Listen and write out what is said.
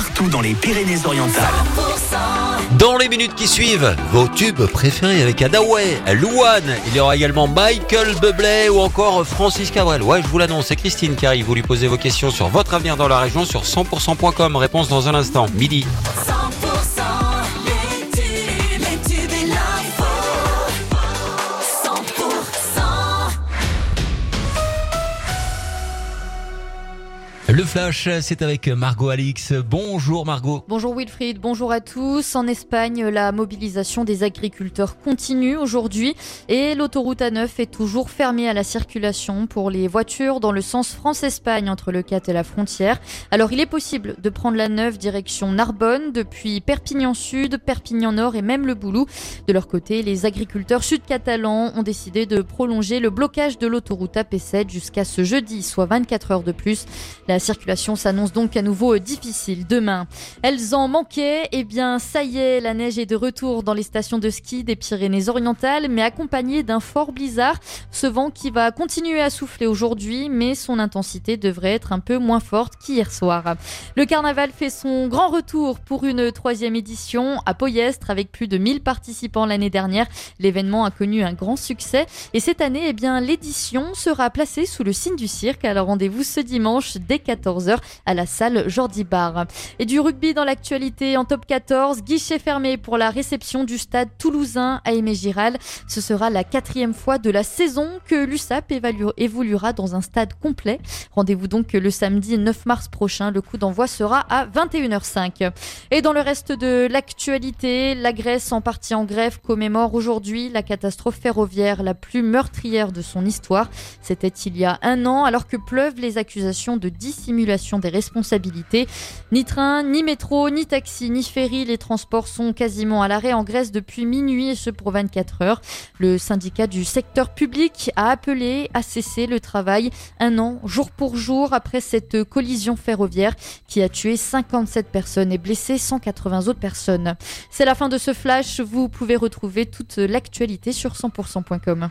partout dans les Pyrénées-Orientales. Dans les minutes qui suivent, vos tubes préférés avec Adaway, Louane, il y aura également Michael Bublé ou encore Francis Cabrel. Ouais, je vous l'annonce, c'est Christine qui arrive. Vous lui posez vos questions sur votre avenir dans la région sur 100%.com. Réponse dans un instant, midi. Le flash, c'est avec Margot Alix. Bonjour Margot. Bonjour Wilfried, bonjour à tous. En Espagne, la mobilisation des agriculteurs continue aujourd'hui et l'autoroute A9 est toujours fermée à la circulation pour les voitures dans le sens France-Espagne entre le 4 et la frontière. Alors il est possible de prendre la 9 direction Narbonne depuis Perpignan Sud, Perpignan Nord et même le Boulou. De leur côté, les agriculteurs sud-catalans ont décidé de prolonger le blocage de l'autoroute AP7 jusqu'à ce jeudi, soit 24 heures de plus. Circulation s'annonce donc à nouveau difficile demain. Elles en manquaient, et bien ça y est, la neige est de retour dans les stations de ski des Pyrénées-Orientales, mais accompagnée d'un fort blizzard. Ce vent qui va continuer à souffler aujourd'hui, mais son intensité devrait être un peu moins forte qu'hier soir. Le carnaval fait son grand retour pour une troisième édition à Poyestre avec plus de 1000 participants l'année dernière. L'événement a connu un grand succès et cette année, eh bien, l'édition sera placée sous le signe du cirque. Alors rendez-vous ce dimanche dès 14h à la salle Jordi Bar. Et du rugby dans l'actualité en top 14, guichet fermé pour la réception du stade toulousain à Aimé Giral. Ce sera la quatrième fois de la saison que l'USAP évoluera dans un stade complet. Rendez-vous donc le samedi 9 mars prochain. Le coup d'envoi sera à 21h05. Et dans le reste de l'actualité, la Grèce en partie en grève commémore aujourd'hui la catastrophe ferroviaire la plus meurtrière de son histoire. C'était il y a un an alors que pleuvent les accusations de dissimulation des responsabilités. Ni train, ni métro, ni taxi, ni ferry, les transports sont quasiment à l'arrêt en Grèce depuis minuit et ce pour 24 heures. Le syndicat du secteur public a appelé à cesser le travail un an, jour pour jour, après cette collision ferroviaire qui a tué 57 personnes et blessé 180 autres personnes. C'est la fin de ce flash. Vous pouvez retrouver toute l'actualité sur 100%.com.